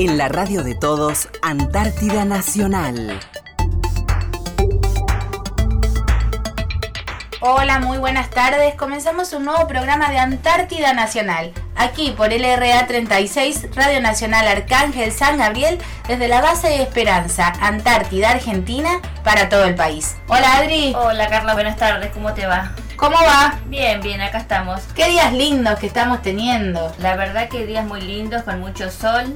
En la radio de todos, Antártida Nacional. Hola, muy buenas tardes. Comenzamos un nuevo programa de Antártida Nacional, aquí por LRA 36, Radio Nacional Arcángel San Gabriel, desde la base de Esperanza, Antártida, Argentina, para todo el país. Hola Adri. Hola Carla, buenas tardes, ¿cómo te va? ¿Cómo va? Bien, bien, acá estamos. Qué días lindos que estamos teniendo. La verdad que días muy lindos, con mucho sol.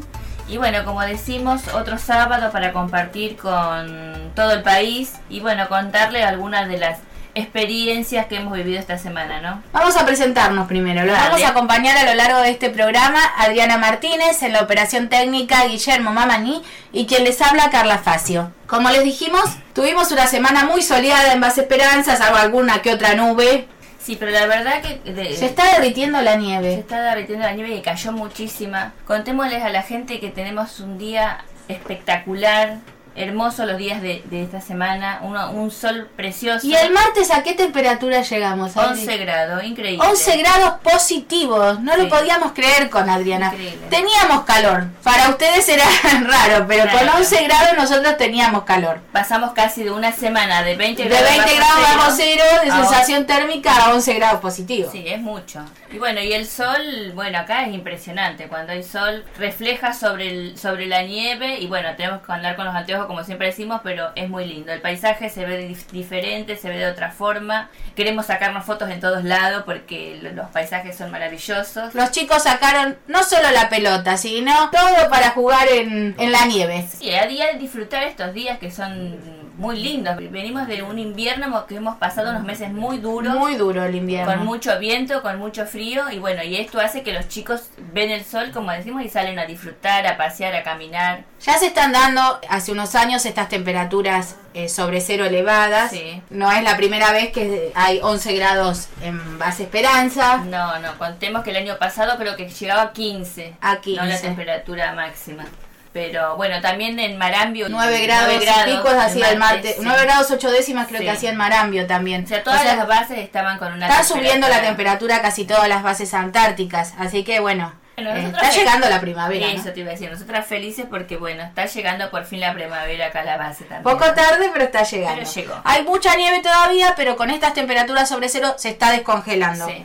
Y bueno, como decimos, otro sábado para compartir con todo el país y bueno, contarle algunas de las experiencias que hemos vivido esta semana, ¿no? Vamos a presentarnos primero. Los vamos a acompañar a lo largo de este programa Adriana Martínez, en la operación técnica Guillermo Mamani y quien les habla Carla Facio. Como les dijimos, tuvimos una semana muy soleada en Base Esperanza, salvo alguna que otra nube. Sí, pero la verdad que de- Se está derritiendo la se nieve. está derritiendo la nieve y cayó muchísima. Contémosles a la gente que tenemos un día espectacular, hermoso los días de, de esta semana, uno- un sol precioso. ¿Y el martes a qué temperatura llegamos? Adri? 11 grados, increíble. 11 grados positivos, no lo podíamos creer con Adriana. Increíble. Teníamos calor, para ustedes era raro, pero con Claro. 11 grados nosotros teníamos calor. Pasamos casi de una semana de 20 De grados 20 grados bajo cero, de a sensación térmica a 11 grados positivos. Sí, es mucho. Y bueno, y el sol, bueno, acá es impresionante. Cuando hay sol, refleja sobre, el, sobre la nieve. Y bueno, tenemos que andar con los anteojos, como siempre decimos, pero es muy lindo. El paisaje se ve dif- diferente, se ve de otra forma. Queremos sacarnos fotos en todos lados porque lo- los paisajes son maravillosos. Los chicos sacaron no solo la pelota, sino todo para jugar en, en la nieve. Sí, a día de disfrutar estos días que son muy lindos. Venimos de un invierno que hemos pasado unos meses muy duros. Muy duro el invierno. con mucho viento, con mucho frío y bueno, y esto hace que los chicos ven el sol, como decimos, y salen a disfrutar, a pasear, a caminar. Ya se están dando hace unos años estas temperaturas eh, sobre cero elevadas. Sí. No es la primera vez que hay 11 grados en Base Esperanza. No, no, contemos que el año pasado creo que llegaba a 15, A no 15. la temperatura máxima. Pero bueno, también en Marambio 9 grados, nueve y pico hacía el martes. sí. 9 grados 8 décimas creo Sí. que hacía en Marambio también. O sea, todas O sea, las bases estaban con una Está subiendo la temperatura. casi todas las bases antárticas, así que bueno, Bueno, eh, está llegando la primavera. ¿no? Eso te iba a decir, nosotras felices porque bueno, está llegando por fin la primavera acá a la base también. Poco tarde, pero está llegando. Pero llegó. Hay mucha nieve todavía, pero con estas temperaturas sobre cero se está descongelando. Sí.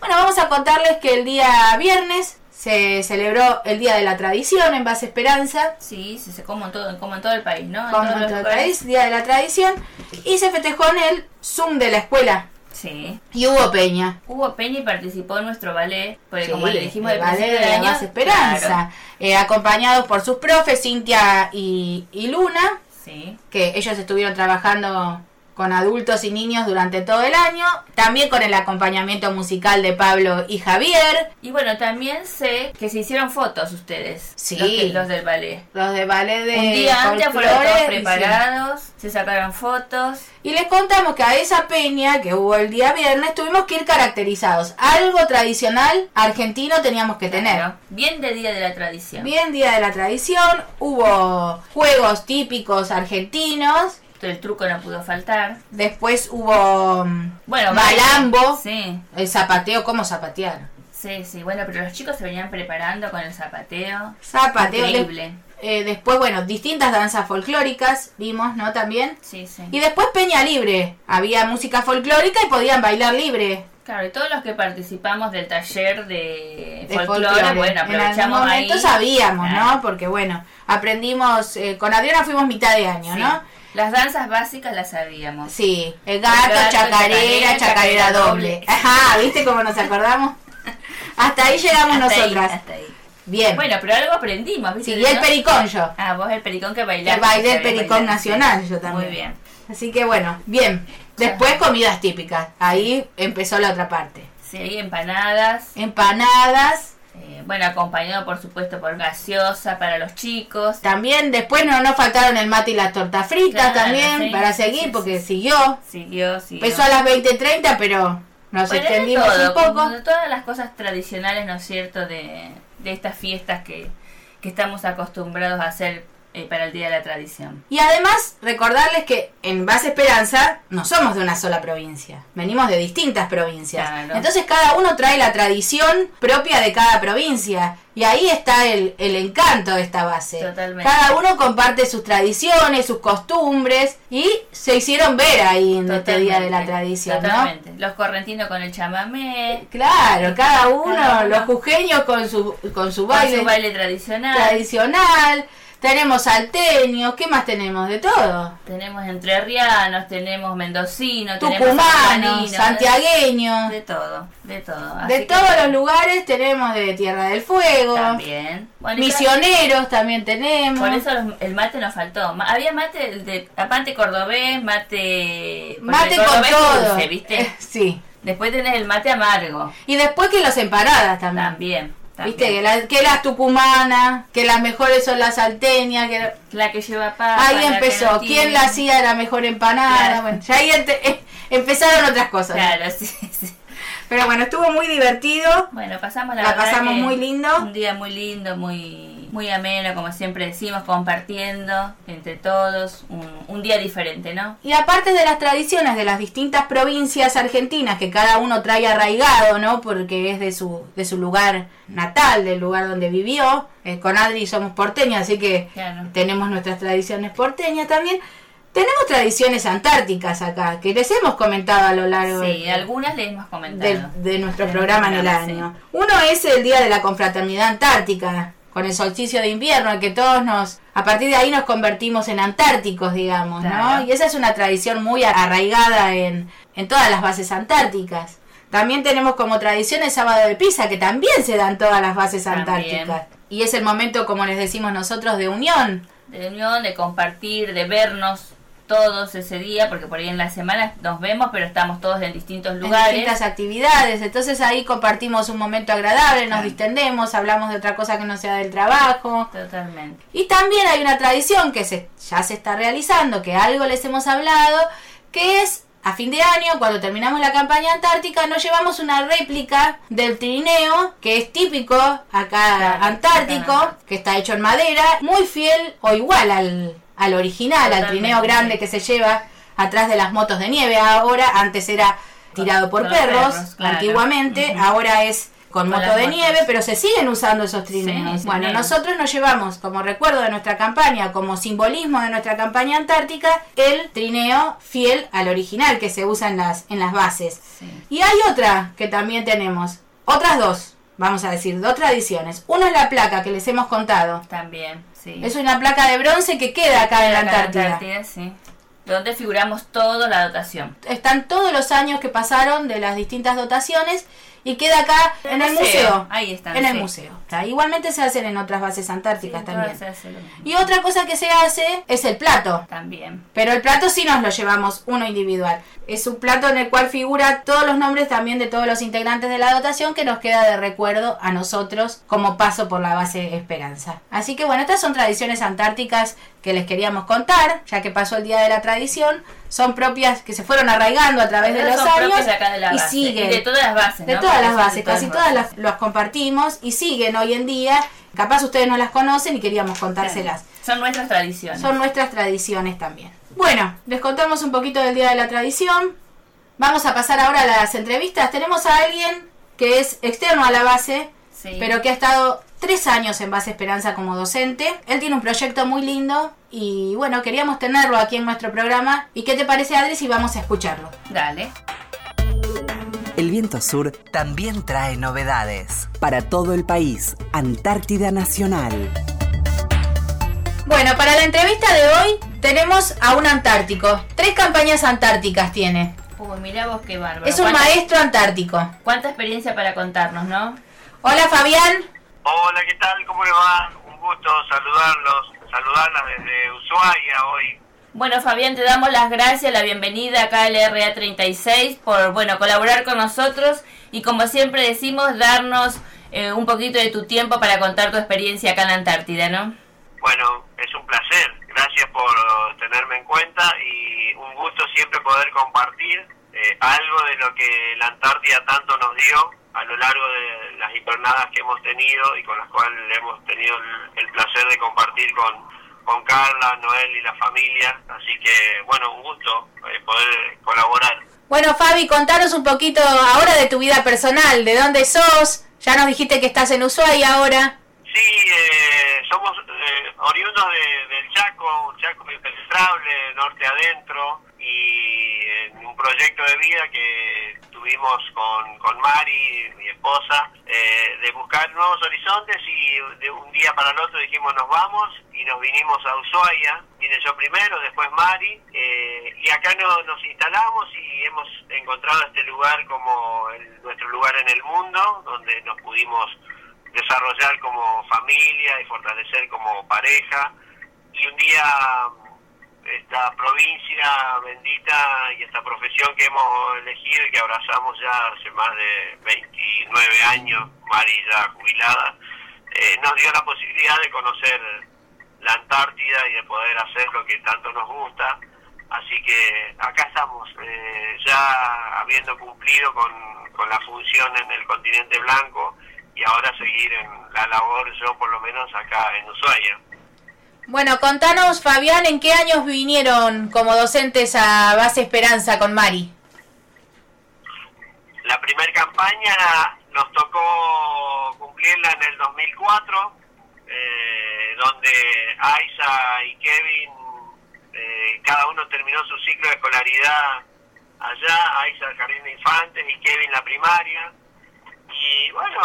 Bueno, vamos a contarles que el día viernes se celebró el Día de la Tradición en Base Esperanza, Sí, sí, como en todo, como en todo el país, ¿no? En como todo el país, Día de la Tradición, y se festejó en el Zoom de la escuela. Sí. Y hubo peña. Hugo Peña participó en nuestro ballet, porque Sí, como le dijimos el al ballet de año, Base Esperanza, claro, eh, acompañados por sus profes, Cintia y, y Luna, sí. que ellos estuvieron trabajando con adultos y niños durante todo el año, también con el acompañamiento musical de Pablo y Javier, Y bueno, también sé que se hicieron fotos ustedes, Sí. los, que- los del ballet. los de ballet de Un día antes fueron todos preparados, se sacaron fotos. Y les contamos que a esa peña que hubo el día viernes tuvimos que ir caracterizados. Algo tradicional argentino teníamos que tener. Claro, Bien de Día de la Tradición. Bien Día de la Tradición, hubo juegos típicos argentinos, El truco no pudo faltar. después hubo mm, Bueno, malambo. Sí, el zapateo, ¿cómo zapatear? sí, sí. Bueno, pero los chicos se venían preparando con el zapateo. Zapateo. Increíble. Eh, después, bueno, distintas danzas folclóricas, vimos, ¿no? También. Sí, sí. Y después Peña Libre. Había música folclórica y podían bailar libre. Claro, y todos los que participamos del taller de, de folclore, folclore. bueno, en algún aprovechamos momento ahí. sabíamos, Claro. ¿no? Porque bueno, aprendimos, eh, con Adriana fuimos mitad de año, Sí. ¿no? Las danzas básicas las sabíamos. Sí, el gato, El gato, chacarera, chacarera, doble. doble. Ajá, ¿viste cómo nos acordamos? Hasta ahí llegamos Hasta ahí, nosotras. hasta ahí. Bien. Bueno, pero algo aprendimos, ¿viste? Sí, y el pericón yo. Ah, vos el pericón que Que bailaste. bailé el pericón bailar, nacional sí. yo también. Muy bien. Así que bueno, bien. Después comidas típicas. Ahí empezó la otra parte. Sí, empanadas. Empanadas. Bueno, acompañado por supuesto por gaseosa para los chicos. También después no nos faltaron el mate y las tortas fritas Claro, también sí, para seguir sí, porque sí. siguió. Siguió, siguió. Empezó a las 20.30 pero nos Bueno, extendimos todo, un poco. de todas las cosas tradicionales, ¿no es cierto?, de, de estas fiestas que, que estamos acostumbrados a hacer eh, para el Día de la Tradición. Y además, recordarles que en Base Esperanza no somos de una sola provincia, venimos de distintas provincias. Claro. Entonces cada uno trae la tradición propia de cada provincia. Y ahí está el, el encanto de esta base. Totalmente. Cada uno comparte sus tradiciones, sus costumbres y se hicieron ver ahí en este Día de la Totalmente, Tradición, ¿no? Los correntinos con el chamamé, Claro, cada uno, Cada uno. los jujeños con su, con su con baile, su baile tradicional. tradicional, tenemos salteños, ¿qué más tenemos? De todo. Tenemos entrerrianos, tenemos mendocinos, tenemos Tucumanos, santiagueños, de todo, de todo. de Así todos los lugares tenemos de Tierra del Fuego, También. Bueno, misioneros también tenemos. Por eso los- el mate nos faltó. Había mate de aparte cordobés, mate Mate con cordobés es todo. dulce, ¿viste? Eh, sí. Después tenés el mate amargo, Y después que los empanadas también. también. También. Viste, que, la- que las tucumanas, que las mejores son las salteñas, que la que lleva papa. ahí empezó. no ¿Quién la hacía la mejor empanada? Claro. Bueno, ya ahí eh, empezaron otras cosas. Claro, sí, sí. Pero bueno, estuvo muy divertido. Bueno, pasamos la, La pasamos muy lindo. Un día muy lindo, muy muy ameno, como siempre decimos, compartiendo entre todos, un, un día diferente, ¿no? Y aparte de las tradiciones de las distintas provincias argentinas que cada uno trae arraigado, ¿no? Porque es de su, de su lugar natal, del lugar donde vivió. Eh, con Adri somos porteños, así que Claro. tenemos nuestras tradiciones porteñas también. Tenemos tradiciones antárticas acá, que les hemos comentado a lo largo Sí, de, algunas le hemos comentado. de nuestro De programa en el año. Uno es el Día de la Confraternidad Antártica, con el solsticio de invierno, en que todos nos, a partir de ahí nos convertimos en antárticos, digamos, ¿no? Y esa es una tradición muy arraigada en, en todas las bases antárticas. También tenemos como tradición el sábado de pizza, que también se dan todas las bases También. antárticas. Y es el momento, como les decimos nosotros, de unión. de unión, de compartir, de vernos todos ese día, porque por ahí en la semana nos vemos, pero estamos todos en distintos en lugares. distintas actividades. Entonces ahí compartimos un momento agradable, nos distendemos, hablamos de otra cosa que no sea del trabajo. Totalmente. Y también hay una tradición que se, ya se está realizando, que algo les hemos hablado, que es a fin de año, cuando terminamos la campaña antártica, nos llevamos una réplica del trineo, que es típico acá Claro, antártico, que está hecho en madera, muy fiel o igual al, al original, al trineo grande que se lleva atrás de las motos de nieve. Ahora, antes era tirado por perros, perros, claro. antiguamente, ahora es con, Con moto de motos. nieve, pero se siguen usando esos trineos. Sí, bueno, sí. nosotros nos llevamos como recuerdo de nuestra campaña, como simbolismo de nuestra campaña antártica, el trineo fiel al original que se usa en las, en las bases. Sí. Y hay otra que también tenemos, otras dos, vamos a decir, dos tradiciones. Una es la placa que les hemos contado. También, sí. Es una placa de bronce que queda acá en la Antártida. sí. Donde figuramos todo la dotación. Están todos los años que pasaron de las distintas dotaciones y queda acá en el museo. Ahí están. En el museo. O sea, igualmente se hacen en otras bases antárticas Sí, también. Y otra cosa que se hace es el plato. También. Pero el plato sí nos lo llevamos uno individual. Es un plato en el cual figura todos los nombres también de todos los integrantes de la dotación que nos queda de recuerdo a nosotros como paso por la base Esperanza. Así que bueno, estas son tradiciones antárticas que les queríamos contar, ya que pasó el Día de la Tradición. Son propias que se fueron arraigando a través de los años de acá de la y base. siguen. Y de todas las bases. De ¿no? todas las bases, casi todas las, las compartimos y siguen hoy en día. Capaz ustedes no las conocen y queríamos contárselas. Son nuestras tradiciones. Son nuestras tradiciones también. Bueno, les contamos un poquito del Día de la Tradición. Vamos a pasar ahora a las entrevistas. Tenemos a alguien que es externo a la base, Sí. pero que ha estado tres años en Base Esperanza como docente. Él tiene un proyecto muy lindo y bueno, queríamos tenerlo aquí en nuestro programa. ¿Y qué te parece, Adri, si vamos a escucarlo? Dale. El viento sur también trae novedades. Para todo el país, Antártida Nacional. Bueno, para la entrevista de hoy tenemos a un antártico. Tres campañas antárticas tiene. Uy, mirá vos qué bárbaro. Es un ¿Cuánta- maestro antártico. Cuánta experiencia para contarnos, ¿no? Hola, Fabián. Hola, ¿qué tal? ¿Cómo le va? Un gusto saludarlos, saludarlas desde Ushuaia hoy. Bueno, Fabián, te damos las gracias, la bienvenida acá al RA36 por, bueno, colaborar con nosotros y como siempre decimos, darnos eh, un poquito de tu tiempo para contar tu experiencia acá en la Antártida, ¿no? Bueno, es un placer. Gracias por tenerme en cuenta y un gusto siempre poder compartir eh, algo de lo que la Antártida tanto nos dio a lo largo de las jornadas que hemos tenido y con las cuales hemos tenido el, el placer de compartir con, con Carla, Noel y la familia. Así que, bueno, un gusto eh, poder colaborar. Bueno, Fabi, contanos un poquito ahora de tu vida personal, de dónde sos. Ya nos dijiste que estás en Ushuaia ahora. Sí, eh, somos eh, oriundos del Chaco, un Chaco impenetrable, norte adentro, y en un proyecto de vida que tuvimos con, con Mari, mi esposa, eh, de buscar nuevos horizontes y de un día para el otro dijimos nos vamos y nos vinimos a Ushuaia, vine yo primero, después Mari, eh, y acá no, nos instalamos y hemos encontrado este lugar como nuestro lugar en el mundo, donde nos pudimos desarrollar como familia y fortalecer como pareja. Y un día esta provincia bendita y esta profesión que hemos elegido y que abrazamos ya hace más de 29 años, Mari ya jubilada, eh, nos dio la posibilidad de conocer la Antártida y de poder hacer lo que tanto nos gusta. Así que acá estamos, eh, ya habiendo cumplido con, con la función en el continente blanco y ahora seguir en la labor, yo por lo menos acá en Ushuaia. Bueno, contanos, Fabián, ¿en qué años vinieron como docentes a Base Esperanza con Mari? La primera campaña nos tocó cumplirla en el 2004, eh, donde Aiza y Kevin, eh, cada uno terminó su ciclo de escolaridad allá, Aiza el jardín de infantes y Kevin la primaria. Y bueno,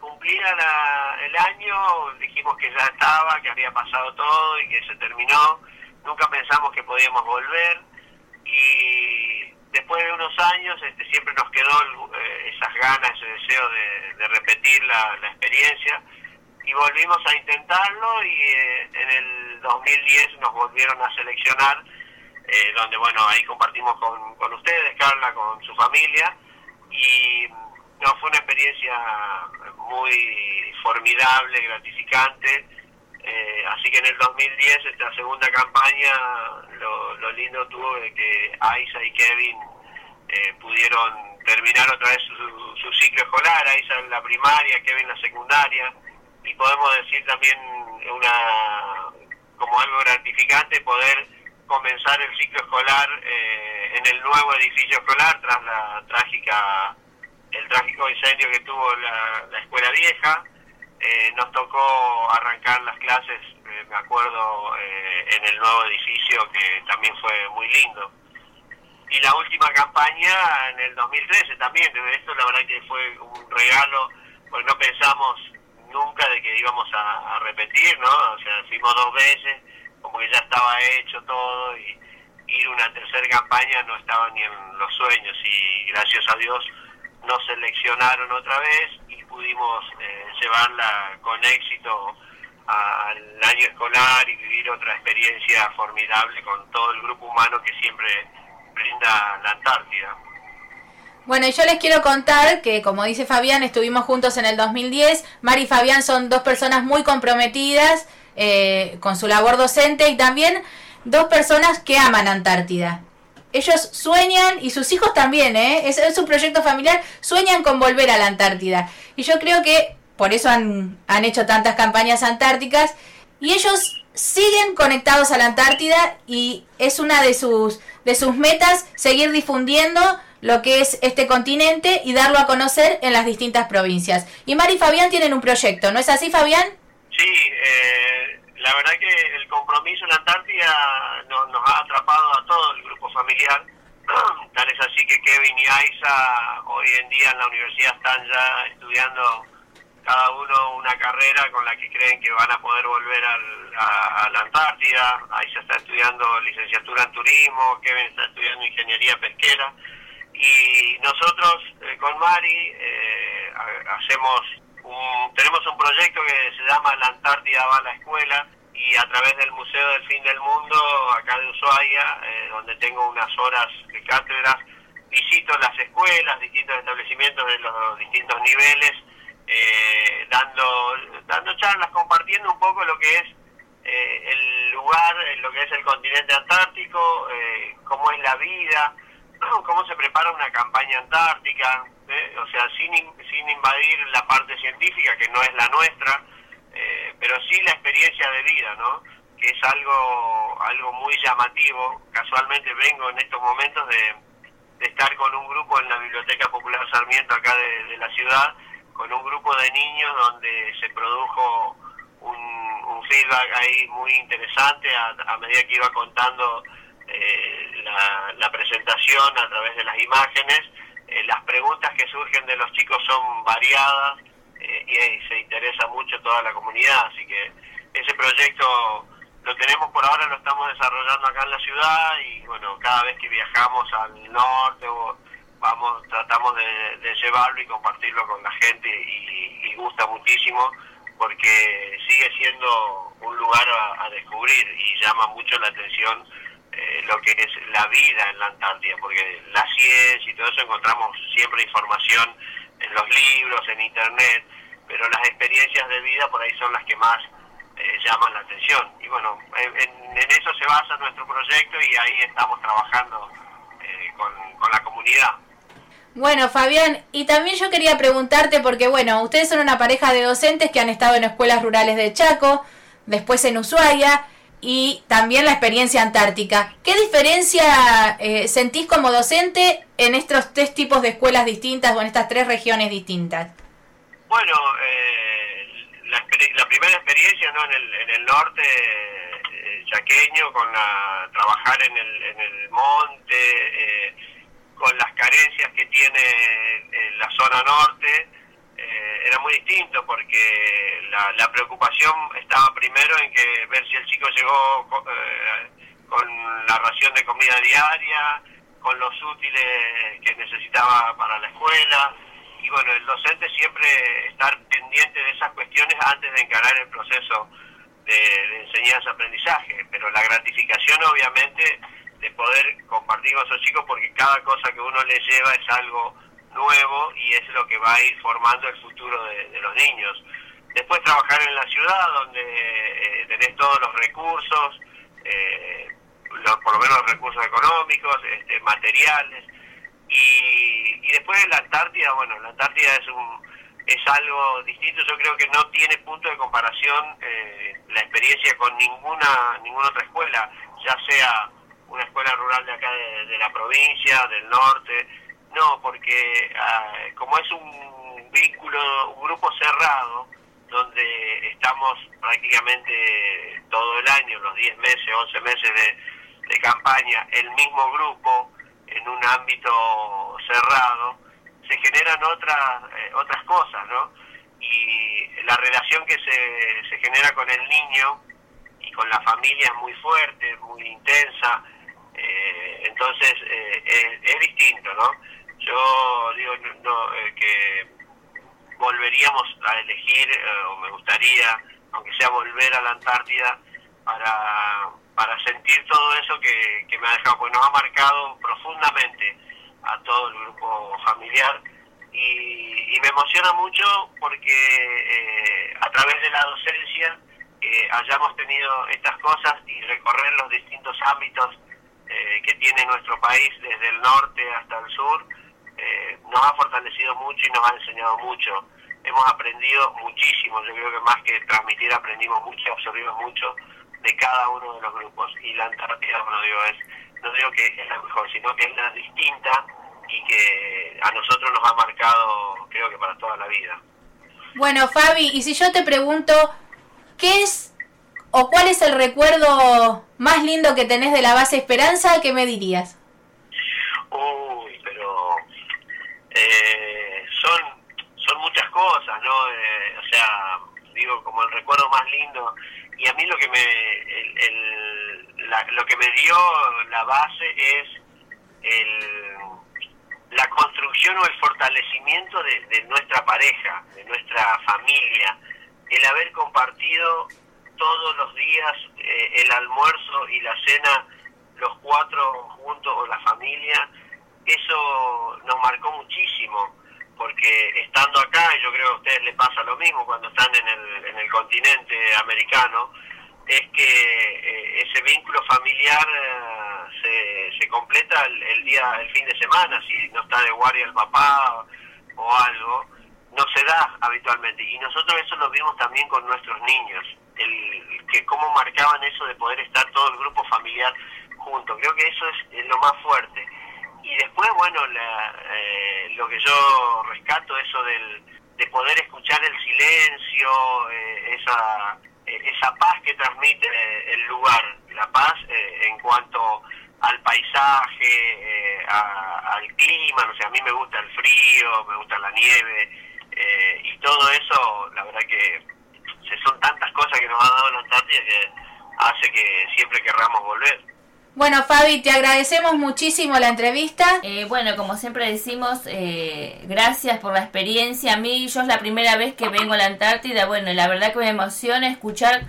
cumplida el año, dijimos que ya estaba, que había pasado todo y que se terminó. Nunca pensamos que podíamos volver. Y después de unos años este, siempre nos quedó eh, esas ganas, ese deseo de, repetir la, experiencia. Y volvimos a intentarlo y eh, en el 2010 nos volvieron a seleccionar, eh, donde bueno, ahí compartimos con, con ustedes, Carla, con su familia. Y no, fue una experiencia muy formidable, gratificante. Eh, así que en el 2010, esta segunda campaña, lo, lo lindo tuvo de que Aisa y Kevin eh, pudieron terminar otra vez su, su, ciclo escolar, Aisa en la primaria, Kevin en la secundaria, y podemos decir también una como algo gratificante poder comenzar el ciclo escolar eh, en el nuevo edificio escolar tras la trágica el trágico incendio que tuvo la, escuela vieja. Eh, nos tocó arrancar las clases, eh, me acuerdo, eh, en el nuevo edificio que también fue muy lindo. Y la última campaña en el 2013 también, esto la verdad que fue un regalo, porque no pensamos nunca de que íbamos a, repetir, ¿no? O sea, fuimos dos veces, como que ya estaba hecho todo y ir una tercera campaña no estaba ni en los sueños y gracias a Dios nos seleccionaron otra vez y pudimos eh, llevarla con éxito al año escolar y vivir otra experiencia formidable con todo el grupo humano que siempre brinda la Antártida. Bueno, yo les quiero contar que, como dice Fabián, estuvimos juntos en el 2010. Mari y Fabián son dos personas muy comprometidas eh, con su labor docente y también dos personas que aman Antártida ellos sueñan, y sus hijos también, ¿eh? es, es un proyecto familiar, sueñan con volver a la Antártida. Y yo creo que por eso han, han hecho tantas campañas antárticas, y ellos siguen conectados a la Antártida y es una de sus, de sus metas seguir difundiendo lo que es este continente y darlo a conocer en las distintas provincias. Y Mari y Fabián tienen un proyecto, ¿no es así, Fabián? Sí, eh, la verdad que el compromiso en la Antártida nos, nos ha atrapado a todo el grupo familiar. Tal es así que Kevin y Aiza hoy en día en la universidad están ya estudiando cada uno una carrera con la que creen que van a poder volver al, a, la Antártida. Aiza está estudiando licenciatura en turismo, Kevin está estudiando ingeniería pesquera. Y nosotros eh, con Mari eh, hacemos tenemos un proyecto que se llama La Antártida va a la escuela, y a través del Museo del Fin del Mundo, acá de Ushuaia, eh, donde tengo unas horas de cátedras, visito las escuelas, distintos establecimientos de los distintos niveles, eh, dando, dando charlas, compartiendo un poco lo que es eh, el lugar, lo que es el continente antártico, cómo es la vida, cómo se prepara una campaña antártica, o sea, sin, sin invadir la parte científica, que no es la nuestra, eh, pero sí la experiencia de vida, ¿no? que es algo, algo muy llamativo. Casualmente vengo en estos momentos de, estar con un grupo en la Biblioteca Popular Sarmiento acá de, la ciudad, con un grupo de niños donde se produjo un, feedback ahí muy interesante a, medida que iba contando eh, la, presentación a través de las imágenes. Eh, las preguntas que surgen de los chicos son variadas eh, y se interesa mucho toda la comunidad, así que ese proyecto lo tenemos por ahora, lo estamos desarrollando acá en la ciudad y bueno, cada vez que viajamos al norte vamos, tratamos de, llevarlo y compartirlo con la gente y, gusta muchísimo porque sigue siendo un lugar a, descubrir y llama mucho la atención eh, lo que es la vida en la Antártida, porque la ciencia y todo eso encontramos siempre información en los libros, en internet, pero las experiencias de vida por ahí son las que más eh, llaman la atención. Y bueno, en, eso se basa nuestro proyecto y ahí estamos trabajando eh, con, la comunidad. Bueno, Fabián, y también yo quería preguntarte, porque bueno, ustedes son una pareja de docentes que han estado en escuelas rurales de Chaco, después en Ushuaia, y también la experiencia antártica. ¿Qué diferencia eh, sentís como docente en estos tres tipos de escuelas distintas o en estas tres regiones distintas? Bueno, eh, la, primera experiencia ¿no? en, el, en el norte eh, chaqueño, con la, trabajar en el, en el monte, eh, con las carencias que tiene en la zona norte, era muy distinto porque la, la, preocupación estaba primero en que ver si el chico llegó con la ración de comida diaria, con los útiles que necesitaba para la escuela, y bueno, el docente siempre estar pendiente de esas cuestiones antes de encarar el proceso de, enseñanza-aprendizaje, pero la gratificación obviamente de poder compartir con esos chicos porque cada cosa que uno les lleva es algo nuevo y es lo que va a ir formando el futuro de, los niños. Después trabajar en la ciudad donde eh, tenés todos los recursos, eh, por lo menos los recursos económicos, este, materiales, y, después en la Antártida, bueno, la Antártida es un es algo distinto, yo creo que no tiene punto de comparación eh, la experiencia con ninguna ninguna otra escuela, ya sea una escuela rural de acá de, la provincia, del norte, no, porque ah, como es un vínculo, un grupo cerrado, donde estamos prácticamente todo el año, los 10 meses, 11 meses de, de campaña, el mismo grupo, en un ámbito cerrado, se generan otras, eh, otras cosas, ¿no? Y la relación que se, se genera con el niño y con la familia es muy fuerte, muy intensa, eh, entonces eh, es, distinto, ¿no? Yo digo no, que volveríamos a elegir, o me gustaría, aunque sea volver a la Antártida, para para sentir todo eso que, me ha dejado, porque nos ha marcado profundamente a todo el grupo familiar y, me emociona mucho porque eh, a través de la docencia eh, hayamos tenido estas cosas y recorrer los distintos ámbitos eh, que tiene nuestro país desde el norte hasta el sur nos ha fortalecido mucho y nos ha enseñado mucho. Hemos aprendido muchísimo, yo creo que más que transmitir aprendimos mucho, absorbimos mucho de cada uno de los grupos. Y la Antártida, no digo, es, no digo que es la mejor, sino que es la distinta y que a nosotros nos ha marcado, creo que para toda la vida. Bueno, Fabi, y si yo te pregunto, ¿qué es o cuál es el recuerdo más lindo que tenés de la base Esperanza? ¿Qué me dirías? Uy, pero eh, son, son muchas cosas, ¿no? Eh, o sea, digo, como el recuerdo más lindo y a mí lo que me el, lo que me dio la base es el, la construcción o el fortalecimiento de, nuestra pareja, de nuestra familia, el haber compartido todos los días eh, el almuerzo y la cena los cuatro juntos o la familia, eso nos marcó muchísimo porque estando acá, y yo creo que a ustedes les pasa lo mismo cuando están en el, en el continente americano, es que eh, ese vínculo familiar eh, se, se completa el, día, el fin de semana, si no está de guardia el papá o algo, no se da habitualmente. Y nosotros eso lo vimos también con nuestros niños, el que cómo marcaban eso de poder estar todo el grupo familiar junto. Creo que eso es, lo más fuerte. Y después, bueno, eh, lo que yo rescato, eso del, de poder escuchar el silencio, eh, esa, eh, esa paz que transmite el lugar, la paz en cuanto al paisaje, al clima, no sé, a mí me gusta el frío, me gusta la nieve, y todo eso, la verdad que son tantas cosas que nos ha dado la Antártida que hace que siempre querramos volver. Bueno, Fabi, te agradecemos muchísimo la entrevista. Eh, bueno, como siempre decimos, eh, gracias por la experiencia. A mí, yo es la primera vez que vengo a la Antártida. Bueno, la verdad que me emociona escuchar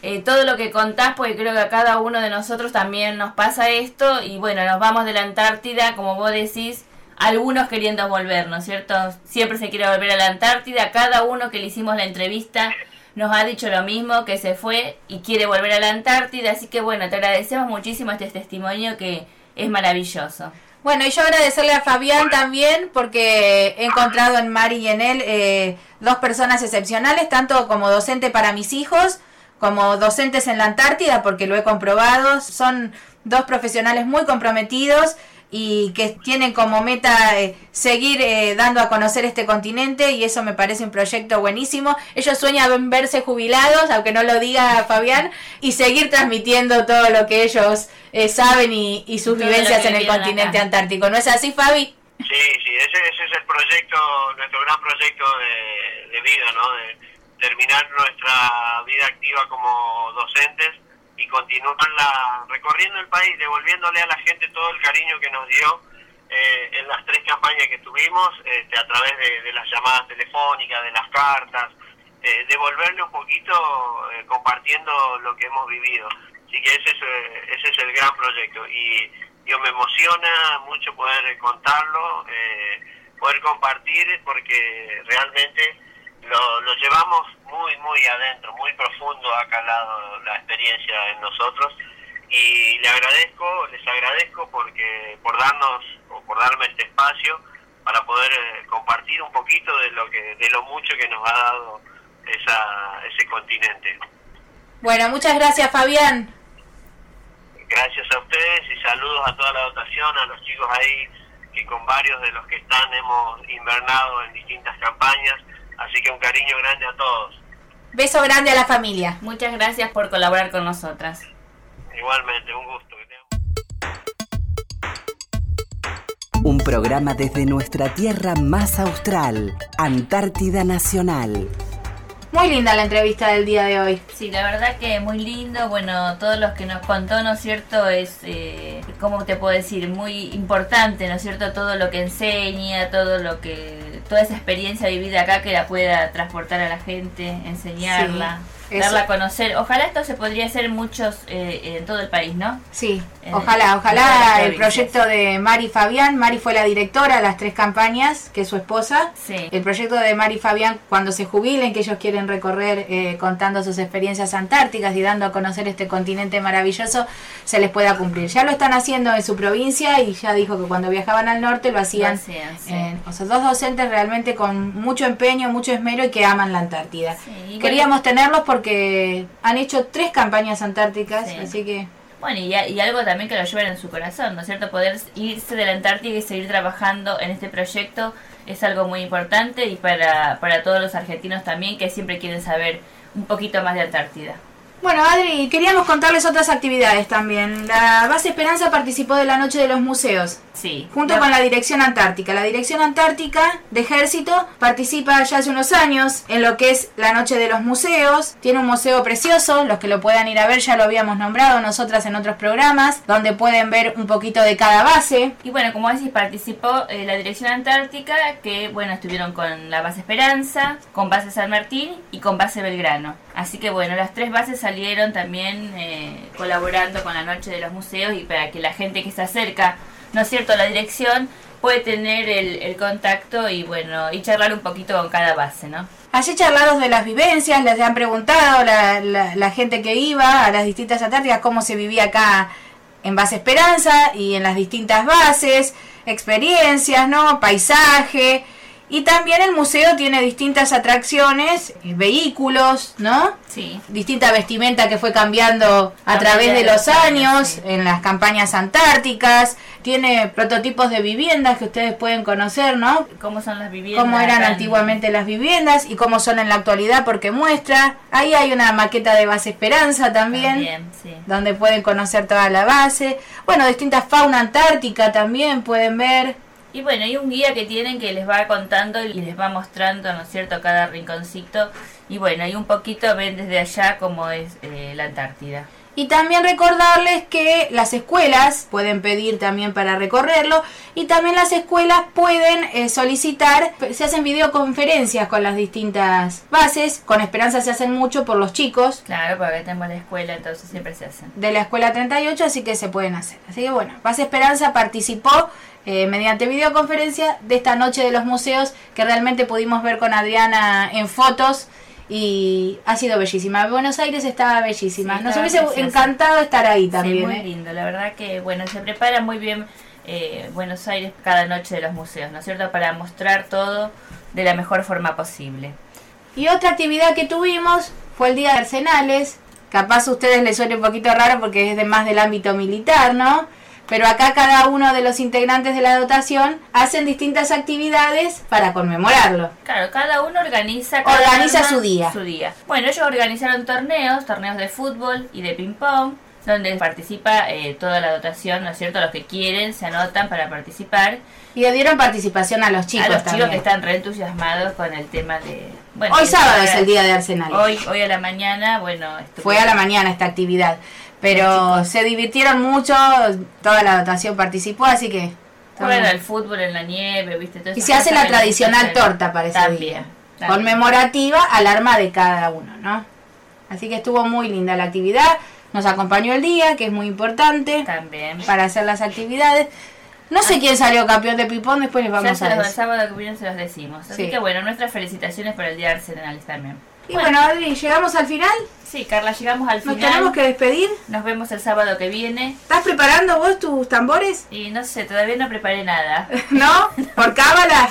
eh, todo lo que contás, porque creo que a cada uno de nosotros también nos pasa esto. Y bueno, nos vamos de la Antártida, como vos decís, algunos queriendo volver, ¿no es cierto? Siempre se quiere volver a la Antártida. Cada uno que le hicimos la entrevista nos ha dicho lo mismo, que se fue y quiere volver a la Antártida. Así que bueno, te agradecemos muchísimo este testimonio que es maravilloso. Bueno, y yo agradecerle a Fabián también porque he encontrado en Mari y en él eh, dos personas excepcionales, tanto como docente para mis hijos, como docentes en la Antártida, porque lo he comprobado. Son dos profesionales muy comprometidos y que tienen como meta eh, seguir eh, dando a conocer este continente y eso me parece un proyecto buenísimo. Ellos sueñan verse jubilados, aunque no lo diga Fabián, y seguir transmitiendo todo lo que ellos eh, saben y, sus vivencias en el continente antártico. ¿No es así, Fabi? Sí, sí, ese, es el proyecto, nuestro gran proyecto de, de vida, ¿no? De terminar nuestra vida activa como docentes y continuarla recorriendo el país, devolviéndole a la gente todo el cariño que nos dio eh, en las tres campañas que tuvimos, este, a través de, las llamadas telefónicas, de las cartas, eh, devolverle un poquito eh, compartiendo lo que hemos vivido. Así que ese es, ese es el gran proyecto y yo me emociona mucho poder contarlo, poder compartir, porque realmente lo, lo llevamos muy, muy adentro, muy profundo ha calado la experiencia en nosotros y le agradezco, les agradezco porque por darnos o por darme este espacio para poder eh, compartir un poquito de lo que de lo mucho que nos ha dado esa, ese continente. Bueno, muchas gracias Fabián. Gracias a ustedes y saludos a toda la dotación, a los chicos ahí que con varios de los que están hemos invernado en distintas campañas Así que un cariño grande a todos. Beso grande a la familia. Muchas gracias por colaborar con nosotras. Igualmente, un gusto. Un programa desde nuestra tierra más austral, Antártida Nacional. Muy linda la entrevista del día de hoy. Sí, la verdad que muy lindo. Bueno, todos los que nos contó, ¿no es cierto? Es, eh, ¿cómo te puedo decir? Muy importante, ¿no es cierto? Todo lo que enseña, todo lo que. toda esa experiencia vivida acá que la pueda transportar a la gente, enseñarla darla a conocer. Ojalá esto se podría hacer muchos eh, en todo el país, ¿no? Sí, ojalá, ojalá el proyecto de Mari Fabián. Mari fue la directora de las tres campañas, que es su esposa. Sí. El proyecto de Mari Fabián, cuando se jubilen, que ellos quieren recorrer eh, contando sus experiencias antárticas y dando a conocer este continente maravilloso, se les pueda cumplir. Ya lo están haciendo en su provincia y ya dijo que cuando viajaban al norte lo hacían. o sea, dos docentes realmente con mucho empeño, mucho esmero y que aman la Antártida. Queríamos tenerlos por porque han hecho tres campañas antárticas, así que... Bueno, y, y, algo también que lo lleven en su corazón, ¿no es cierto? Poder irse de la Antártida y seguir trabajando en este proyecto es algo muy importante y para, para todos los argentinos también que siempre quieren saber un poquito más de Antártida. Bueno, Adri, queríamos contarles otras actividades también. La Base Esperanza participó de la Noche de los Museos. Sí. Junto con la Dirección Antártica. La Dirección Antártica de Ejército participa ya hace unos años en lo que es la Noche de los Museos. Tiene un museo precioso, los que lo puedan ir a ver ya lo habíamos nombrado nosotras en otros programas, donde pueden ver un poquito de cada base. Y bueno, como decís, participó eh, la Dirección Antártica, que bueno, estuvieron con la Base Esperanza, con Base San Martín y con Base Belgrano. Así que bueno, las tres bases salieron también eh, colaborando con la Noche de los Museos y para que la gente que se acerca, ¿no es cierto?, a la dirección puede tener el, contacto y bueno, y charlar un poquito con cada base, ¿no? Allí charlados de las vivencias, les han preguntado la, la, gente que iba a las distintas Antártidas cómo se vivía acá en Base Esperanza y en las distintas bases, experiencias, ¿no? Paisaje Y también el museo tiene distintas atracciones, eh, vehículos, ¿no? Sí. Distinta vestimenta que fue cambiando a través de los años en las campañas antárticas. Tiene prototipos de viviendas que ustedes pueden conocer, ¿no? ¿Cómo son las viviendas? Cómo eran antiguamente las viviendas y cómo son en la actualidad porque muestra. Ahí hay una maqueta de base Esperanza también. También, sí. donde pueden conocer toda la base. Bueno, distintas fauna antártica también pueden ver. Y bueno, hay un guía que tienen que les va contando y les va mostrando, ¿no es cierto?, cada rinconcito. Y bueno, hay un poquito, ven desde allá cómo es eh, la Antártida. Y también recordarles que las escuelas pueden pedir también para recorrerlo y también las escuelas pueden eh, solicitar, se hacen videoconferencias con las distintas bases, con esperanza se hacen mucho por los chicos Claro, porque tenemos la escuela, entonces siempre se hacen. de la escuela 38, así que se pueden hacer. Así que bueno, Base Esperanza participó eh, mediante videoconferencia de esta noche de los museos que realmente pudimos ver con Adriana en fotos y ha sido bellísima. Buenos Aires estaba bellísima. Sí, Nos hubiese encantado estar ahí también. sí, muy ¿eh? lindo. La verdad que, bueno, se prepara muy bien eh, Buenos Aires cada noche de los museos, ¿no es cierto?, para mostrar todo de la mejor forma posible. Y otra actividad que tuvimos fue el Día de Arsenales. Capaz a ustedes les suene un poquito raro porque es de más del ámbito militar, ¿no? Pero acá cada uno de los integrantes de la dotación hacen distintas actividades para conmemorarlo. Claro, cada uno organiza cada Organiza su día. Su día. Bueno, ellos organizaron torneos, torneos de fútbol y de ping pong, donde participa eh, toda la dotación, ¿no es cierto? Los que quieren se anotan para participar. Y le dieron participación a los chicos a los también. chicos que están re entusiasmados con el tema de... Bueno, Hoy sábado es el Día de Arsenales. Hoy, hoy a la mañana, bueno... Fue a la mañana esta actividad. Pero se divirtieron mucho, toda la dotación participó, así que... Juegan al fútbol en la nieve, ¿viste? Todas Y se hace la tradicional torta para ese También. día. también. Conmemorativa al arma de cada uno, ¿no? Así que estuvo muy linda la actividad. Nos acompañó el día, que es muy importante También. para hacer las actividades. No sé quién salió campeón de pipón, después les Ya vamos se a los, el decir. sábado que viene se los decimos. Así Sí. que bueno, nuestras felicitaciones por el Día de Arsenales también. Y bueno, Adri, llegamos al final. Sí, Carla, llegamos al Nos final. tenemos que despedir. Nos vemos el sábado que viene. ¿Estás preparando vos tus tambores? Y no sé, todavía no preparé nada. ¿No? ¿Por cábala?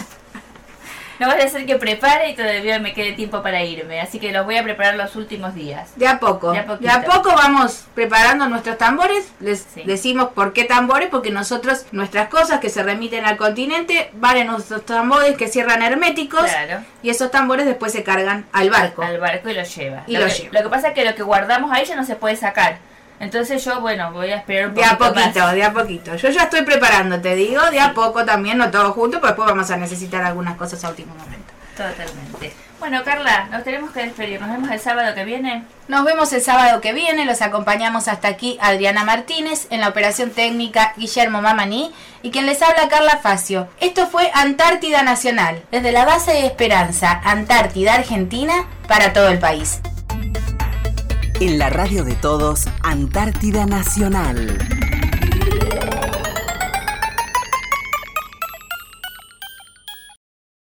No vaya a ser que prepare y todavía me quede tiempo para irme. Así que los voy a preparar los últimos días. De a poco. De a De a poco vamos preparando nuestros tambores. Les Sí. decimos por qué tambores, porque nosotros, nuestras cosas que se remiten al continente, van en nuestros tambores que cierran herméticos. Claro. Y esos tambores después se cargan al barco. Al barco y lo lleva. Y lo, lo que, lleva. lo que pasa es que lo que guardamos ahí ya no se puede sacar. Entonces yo, bueno, voy a esperar un De a poquito más. de a poquito. Yo ya estoy preparando, te digo, de a poco también, no todo junto, pero después vamos a necesitar algunas cosas a último momento. Totalmente. Bueno, Carla, nos tenemos que despedir. Nos vemos el sábado que viene. Nos vemos el sábado que viene, los acompañamos hasta aquí Adriana Martínez, en la operación técnica Guillermo Mamaní y quien les habla Carla Facio. Esto fue Antártida Nacional, desde la base de Esperanza, Antártida Argentina, para todo el país. En la radio de todos, Antártida Nacional.